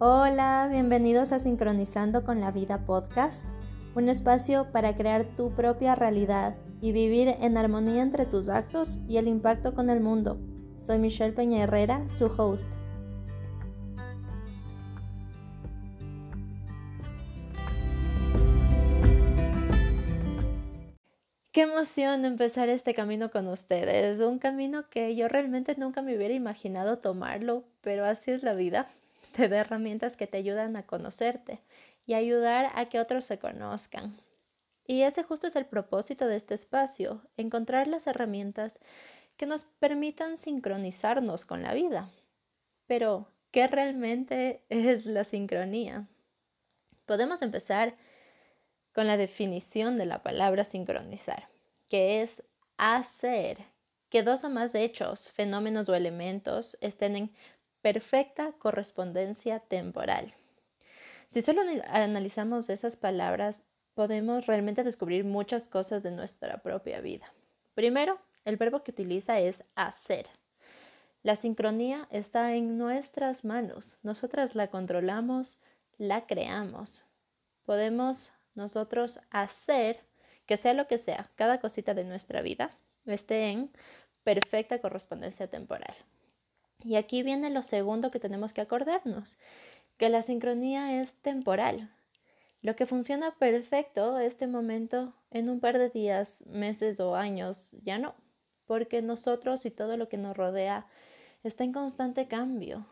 Hola, bienvenidos a Sincronizando con la Vida Podcast, un espacio para crear tu propia realidad y vivir en armonía entre tus actos y el impacto con el mundo. Soy Michelle Peña Herrera, su host. Qué emoción empezar este camino con ustedes, un camino que yo realmente nunca me hubiera imaginado tomarlo, pero así es la vida te da herramientas que te ayudan a conocerte y ayudar a que otros se conozcan. Y ese justo es el propósito de este espacio, encontrar las herramientas que nos permitan sincronizarnos con la vida. Pero, ¿qué realmente es la sincronía? Podemos empezar con la definición de la palabra sincronizar, que es hacer que dos o más hechos, fenómenos o elementos estén en perfecta correspondencia temporal. Si solo analizamos esas palabras, podemos realmente descubrir muchas cosas de nuestra propia vida. Primero, el verbo que utiliza es hacer. La sincronía está en nuestras manos. Nosotras la controlamos, la creamos. Podemos nosotros hacer que sea lo que sea, cada cosita de nuestra vida esté en perfecta correspondencia temporal. Y aquí viene lo segundo que tenemos que acordarnos, que la sincronía es temporal. Lo que funciona perfecto este momento en un par de días, meses o años ya no, porque nosotros y todo lo que nos rodea está en constante cambio.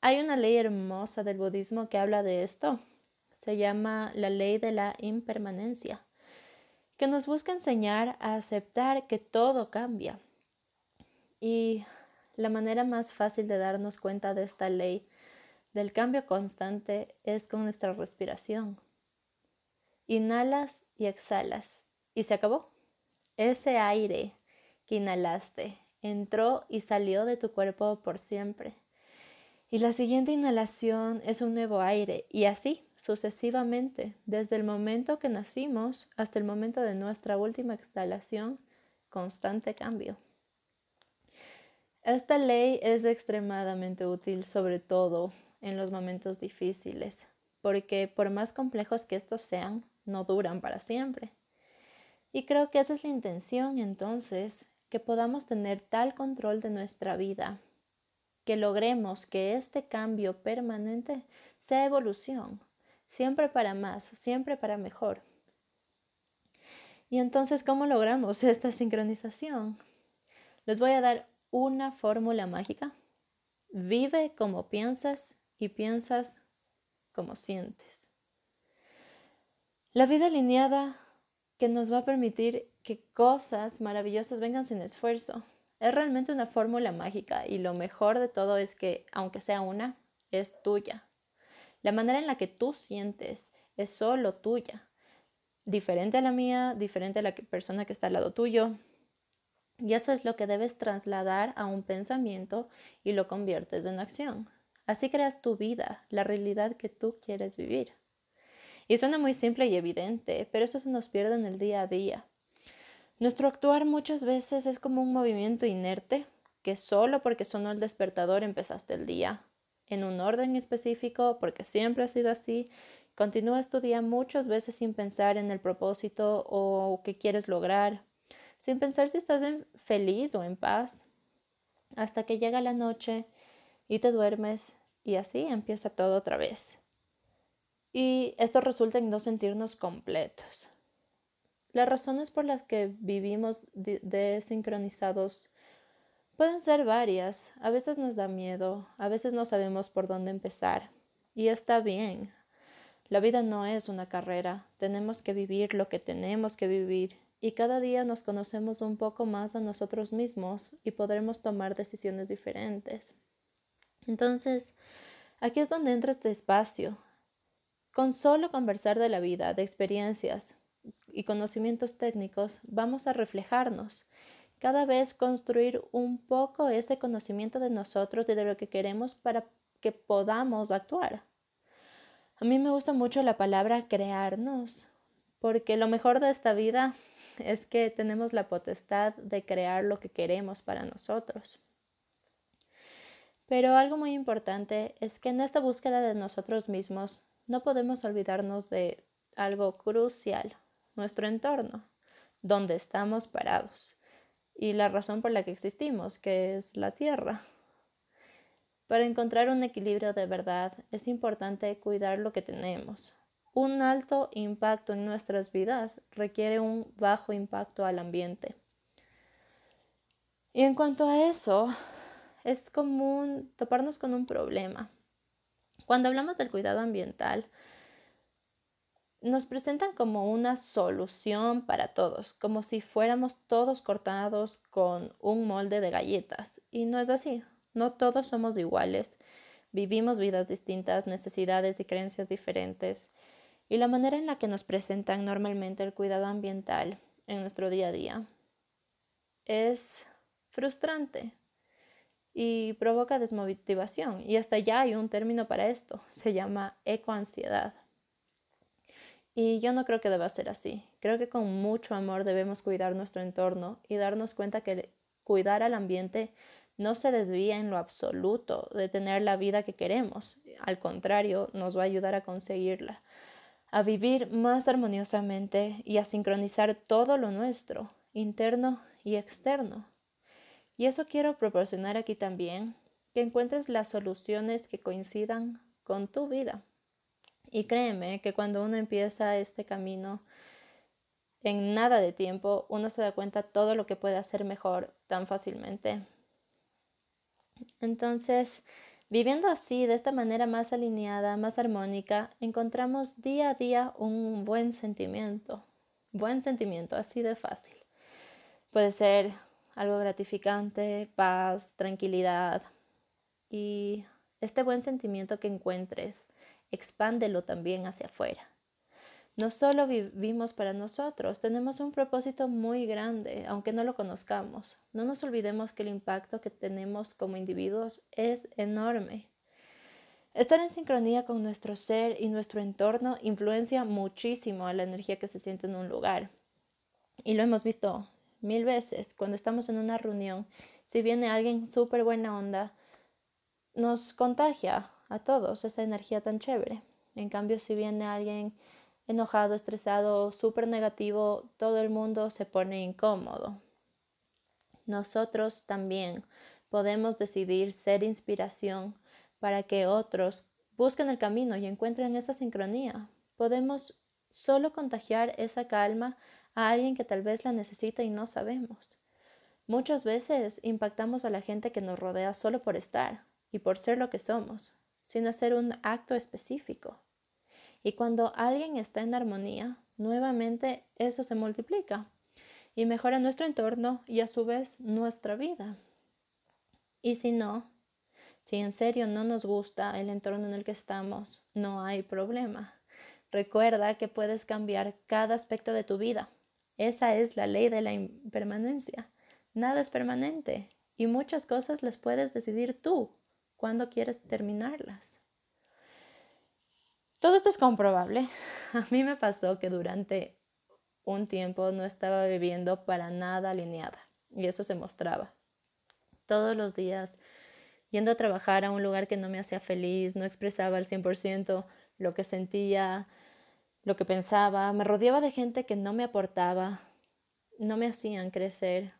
Hay una ley hermosa del budismo que habla de esto. Se llama la ley de la impermanencia, que nos busca enseñar a aceptar que todo cambia. Y la manera más fácil de darnos cuenta de esta ley del cambio constante es con nuestra respiración. Inhalas y exhalas y se acabó. Ese aire que inhalaste entró y salió de tu cuerpo por siempre. Y la siguiente inhalación es un nuevo aire y así sucesivamente, desde el momento que nacimos hasta el momento de nuestra última exhalación, constante cambio. Esta ley es extremadamente útil, sobre todo en los momentos difíciles, porque por más complejos que estos sean, no duran para siempre. Y creo que esa es la intención entonces, que podamos tener tal control de nuestra vida, que logremos que este cambio permanente sea evolución, siempre para más, siempre para mejor. Y entonces, ¿cómo logramos esta sincronización? Les voy a dar una fórmula mágica. Vive como piensas y piensas como sientes. La vida alineada que nos va a permitir que cosas maravillosas vengan sin esfuerzo. Es realmente una fórmula mágica y lo mejor de todo es que, aunque sea una, es tuya. La manera en la que tú sientes es solo tuya. Diferente a la mía, diferente a la persona que está al lado tuyo, y eso es lo que debes trasladar a un pensamiento y lo conviertes en acción. Así creas tu vida, la realidad que tú quieres vivir. Y suena muy simple y evidente, pero eso se nos pierde en el día a día. Nuestro actuar muchas veces es como un movimiento inerte, que solo porque sonó el despertador empezaste el día, en un orden específico, porque siempre ha sido así, continúas tu día muchas veces sin pensar en el propósito o qué quieres lograr, sin pensar si estás feliz o en paz, hasta que llega la noche y te duermes y así empieza todo otra vez. Y esto resulta en no sentirnos completos. Las razones por las que vivimos desincronizados pueden ser varias. A veces nos da miedo, a veces no sabemos por dónde empezar. Y está bien. La vida no es una carrera. Tenemos que vivir lo que tenemos que vivir y cada día nos conocemos un poco más a nosotros mismos y podremos tomar decisiones diferentes. Entonces, aquí es donde entra este espacio. Con solo conversar de la vida, de experiencias y conocimientos técnicos, vamos a reflejarnos. Cada vez construir un poco ese conocimiento de nosotros y de lo que queremos para que podamos actuar. A mí me gusta mucho la palabra crearnos, porque lo mejor de esta vida es que tenemos la potestad de crear lo que queremos para nosotros. Pero algo muy importante es que en esta búsqueda de nosotros mismos no podemos olvidarnos de algo crucial, nuestro entorno, donde estamos parados y la razón por la que existimos, que es la Tierra. Para encontrar un equilibrio de verdad es importante cuidar lo que tenemos. Un alto impacto en nuestras vidas requiere un bajo impacto al ambiente. Y en cuanto a eso, es común toparnos con un problema. Cuando hablamos del cuidado ambiental, nos presentan como una solución para todos, como si fuéramos todos cortados con un molde de galletas. Y no es así, no todos somos iguales, vivimos vidas distintas, necesidades y creencias diferentes. Y la manera en la que nos presentan normalmente el cuidado ambiental en nuestro día a día es frustrante, y provoca desmotivación. Y hasta ya hay un término para esto, se llama ecoansiedad. Y yo no creo que deba ser así. Creo que con mucho amor debemos cuidar nuestro entorno y darnos cuenta que cuidar al ambiente no se desvía en lo absoluto de tener la vida que queremos. Al contrario, nos va a ayudar a conseguirla, a vivir más armoniosamente y a sincronizar todo lo nuestro, interno y externo. Y eso quiero proporcionar aquí también, que encuentres las soluciones que coincidan con tu vida. Y créeme que cuando uno empieza este camino, en nada de tiempo uno se da cuenta todo lo que puede hacer mejor tan fácilmente. Entonces, viviendo así, de esta manera más alineada, más armónica, encontramos día a día un buen sentimiento. Buen sentimiento, así de fácil. Puede ser algo gratificante, paz, tranquilidad. Y este buen sentimiento que encuentres, expándelo también hacia afuera. No solo vivimos para nosotros, tenemos un propósito muy grande, aunque no lo conozcamos. No nos olvidemos que el impacto que tenemos como individuos es enorme. Estar en sincronía con nuestro ser y nuestro entorno influencia muchísimo a la energía que se siente en un lugar. Y lo hemos visto mil veces cuando estamos en una reunión, si viene alguien súper buena onda, nos contagia a todos esa energía tan chévere. En cambio, si viene alguien enojado, estresado, súper negativo, todo el mundo se pone incómodo. Nosotros también podemos decidir ser inspiración para que otros busquen el camino y encuentren esa sincronía. Podemos solo contagiar esa calma a alguien que tal vez la necesita y no sabemos. Muchas veces impactamos a la gente que nos rodea solo por estar y por ser lo que somos, sin hacer un acto específico. Y cuando alguien está en armonía, nuevamente eso se multiplica y mejora nuestro entorno y a su vez nuestra vida. Y si no, si en serio no nos gusta el entorno en el que estamos, no hay problema. Recuerda que puedes cambiar cada aspecto de tu vida esa es la ley de la impermanencia. Nada es permanente y muchas cosas las puedes decidir tú cuando quieres terminarlas. Todo esto es comprobable. A mí me pasó que durante un tiempo no estaba viviendo para nada alineada y eso se mostraba. Todos los días yendo a trabajar a un lugar que no me hacía feliz, no expresaba al 100% lo que sentía, lo que pensaba, me rodeaba de gente que no me aportaba, no me hacían crecer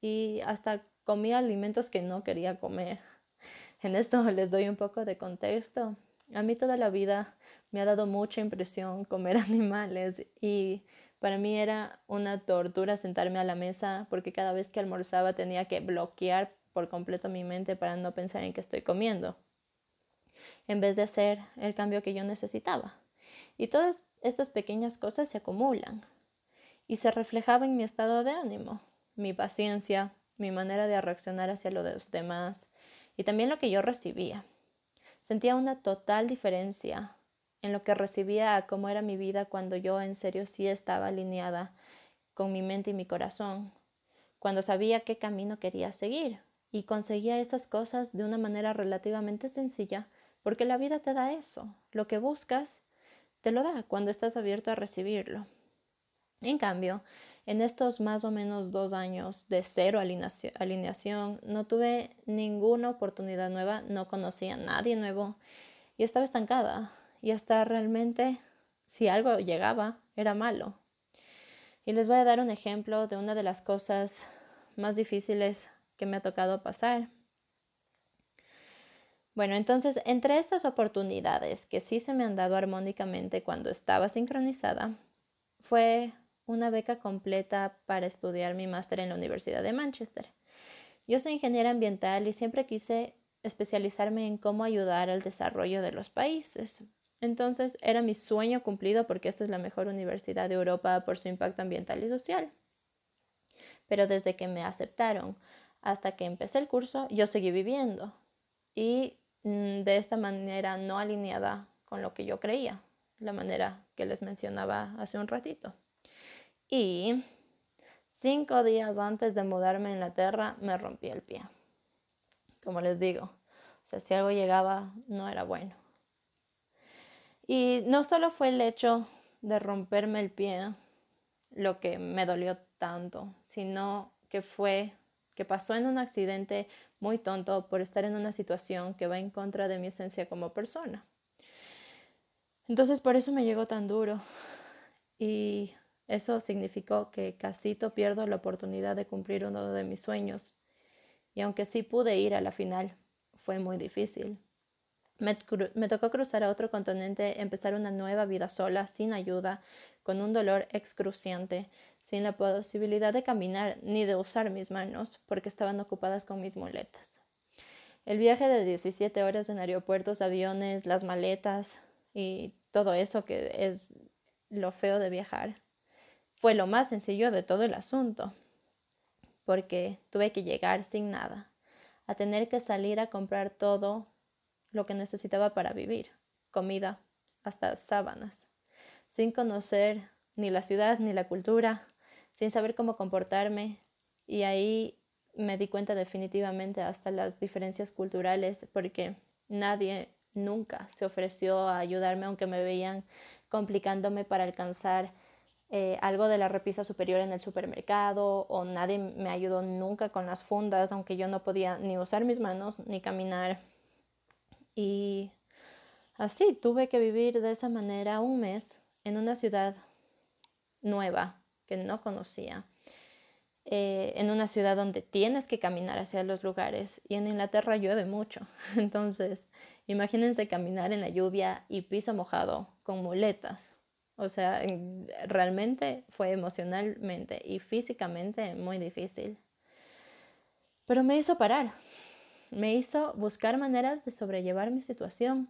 y hasta comía alimentos que no quería comer. En esto les doy un poco de contexto. A mí toda la vida me ha dado mucha impresión comer animales y para mí era una tortura sentarme a la mesa porque cada vez que almorzaba tenía que bloquear por completo mi mente para no pensar en que estoy comiendo, en vez de hacer el cambio que yo necesitaba. Y todas estas pequeñas cosas se acumulan y se reflejaban en mi estado de ánimo, mi paciencia, mi manera de reaccionar hacia los demás y también lo que yo recibía. Sentía una total diferencia en lo que recibía a cómo era mi vida cuando yo en serio sí estaba alineada con mi mente y mi corazón, cuando sabía qué camino quería seguir y conseguía esas cosas de una manera relativamente sencilla, porque la vida te da eso, lo que buscas te lo da cuando estás abierto a recibirlo. En cambio, En estos más o menos dos años de cero alineación, no tuve ninguna oportunidad nueva, no conocía a nadie nuevo y estaba estancada. Y hasta realmente, si algo llegaba, era malo. Y les voy a dar un ejemplo de una de las cosas más difíciles que me ha tocado pasar. Bueno, entonces, entre estas oportunidades que sí se me han dado armónicamente cuando estaba sincronizada, fue una beca completa para estudiar mi máster en la Universidad de Manchester. Yo soy ingeniera ambiental y siempre quise especializarme en cómo ayudar al desarrollo de los países. Entonces era mi sueño cumplido porque esta es la mejor universidad de Europa por su impacto ambiental y social. Pero desde que me aceptaron hasta que empecé el curso, yo seguí viviendo y mm, de esta manera no alineada con lo que yo creía, la manera que les mencionaba hace un ratito. Y cinco días antes de mudarme a Inglaterra me rompí el pie. Como les digo, o sea, si algo llegaba no era bueno. Y no solo fue el hecho de romperme el pie lo que me dolió tanto, sino que fue que pasó en un accidente muy tonto por estar en una situación que va en contra de mi esencia como persona. Entonces por eso me llegó tan duro y eso significó que casito pierdo la oportunidad de cumplir uno de mis sueños. Y aunque sí pude ir a la final, fue muy difícil. Me, me, tocó cruzar a otro continente, empezar una nueva vida sola, sin ayuda, con un dolor excruciante, sin la posibilidad de caminar ni de usar mis manos, porque estaban ocupadas con mis muletas. El viaje de 17 horas en aeropuertos, aviones, las maletas y todo eso que es lo feo de viajar fue lo más sencillo de todo el asunto, porque tuve que llegar sin nada, a tener que salir a comprar todo lo que necesitaba para vivir, comida, hasta sábanas, sin conocer ni la ciudad ni la cultura, sin saber cómo comportarme, y ahí me di cuenta definitivamente hasta las diferencias culturales, porque nadie nunca se ofreció a ayudarme aunque me veían complicándome para alcanzar eh, algo de la repisa superior en el supermercado o nadie me ayudó nunca con las fundas, aunque yo no podía ni usar mis manos ni caminar. Y así tuve que vivir de esa manera un mes en una ciudad nueva que no conocía, eh, en una ciudad donde tienes que caminar hacia los lugares y en Inglaterra llueve mucho. Entonces, imagínense caminar en la lluvia y piso mojado con muletas o sea, realmente fue emocionalmente y físicamente muy difícil. Pero me hizo parar, me hizo buscar maneras de sobrellevar mi situación,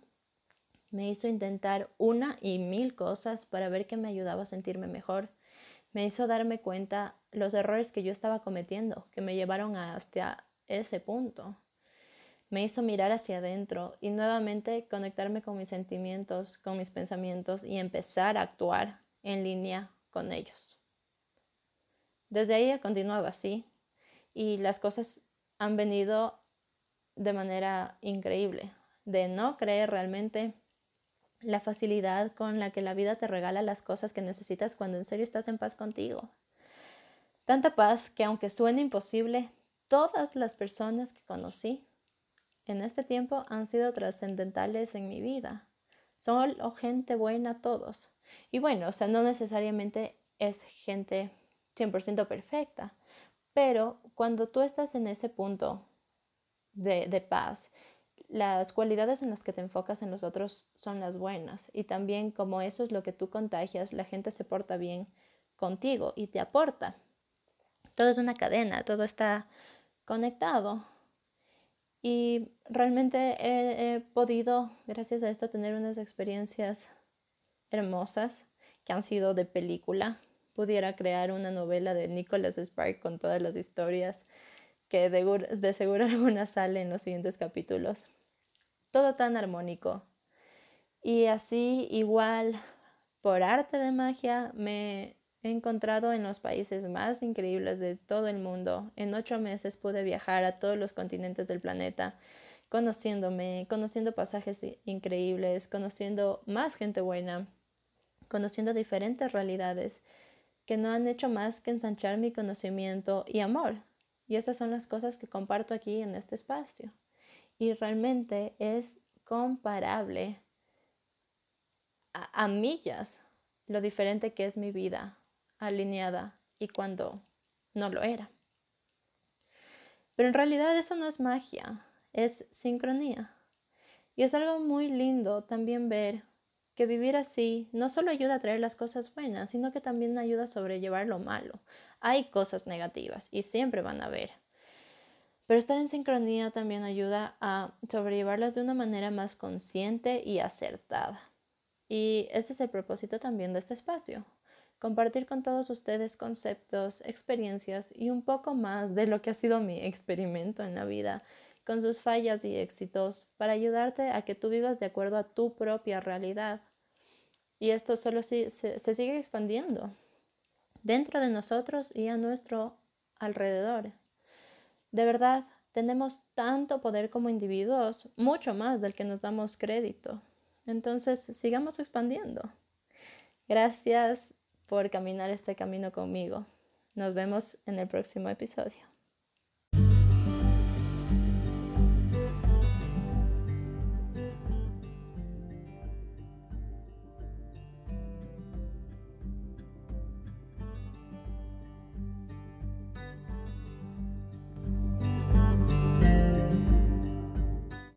me hizo intentar una y mil cosas para ver qué me ayudaba a sentirme mejor, me hizo darme cuenta los errores que yo estaba cometiendo, que me llevaron hasta ese punto me hizo mirar hacia adentro y nuevamente conectarme con mis sentimientos, con mis pensamientos y empezar a actuar en línea con ellos. Desde ahí he continuado así y las cosas han venido de manera increíble, de no creer realmente la facilidad con la que la vida te regala las cosas que necesitas cuando en serio estás en paz contigo. Tanta paz que aunque suene imposible, todas las personas que conocí en este tiempo han sido trascendentales en mi vida. Son gente buena todos. Y bueno, o sea, no necesariamente es gente 100% perfecta, pero cuando tú estás en ese punto de, de paz, las cualidades en las que te enfocas en los otros son las buenas y también como eso es lo que tú contagias, la gente se porta bien contigo y te aporta. Todo es una cadena, todo está conectado. Y realmente he, podido, gracias a esto, tener unas experiencias hermosas que han sido de película. Pudiera crear una novela de Nicholas Spark con todas las historias que de, seguro alguna sale en los siguientes capítulos. Todo tan armónico. Y así, igual, por arte de magia, me encontrado en los países más increíbles de todo el mundo. En ocho meses pude viajar a todos los continentes del planeta, conociéndome, conociendo pasajes increíbles, conociendo más gente buena, conociendo diferentes realidades que no han hecho más que ensanchar mi conocimiento y amor. Y esas son las cosas que comparto aquí en este espacio. Y realmente es comparable a, millas lo diferente que es mi vida alineada y cuando no lo era. Pero en realidad eso no es magia, es sincronía. Y es algo muy lindo también ver que vivir así no solo ayuda a traer las cosas buenas, sino que también ayuda a sobrellevar lo malo. Hay cosas negativas y siempre van a haber. Pero estar en sincronía también ayuda a sobrellevarlas de una manera más consciente y acertada. Y ese es el propósito también de este espacio, compartir con todos ustedes conceptos, experiencias y un poco más de lo que ha sido mi experimento en la vida, con sus fallas y éxitos, para ayudarte a que tú vivas de acuerdo a tu propia realidad. Y esto solo se, se, sigue expandiendo dentro de nosotros y a nuestro alrededor. De verdad, tenemos tanto poder como individuos, mucho más del que nos damos crédito. Entonces, sigamos expandiendo. Gracias por caminar este camino conmigo. Nos vemos en el próximo episodio.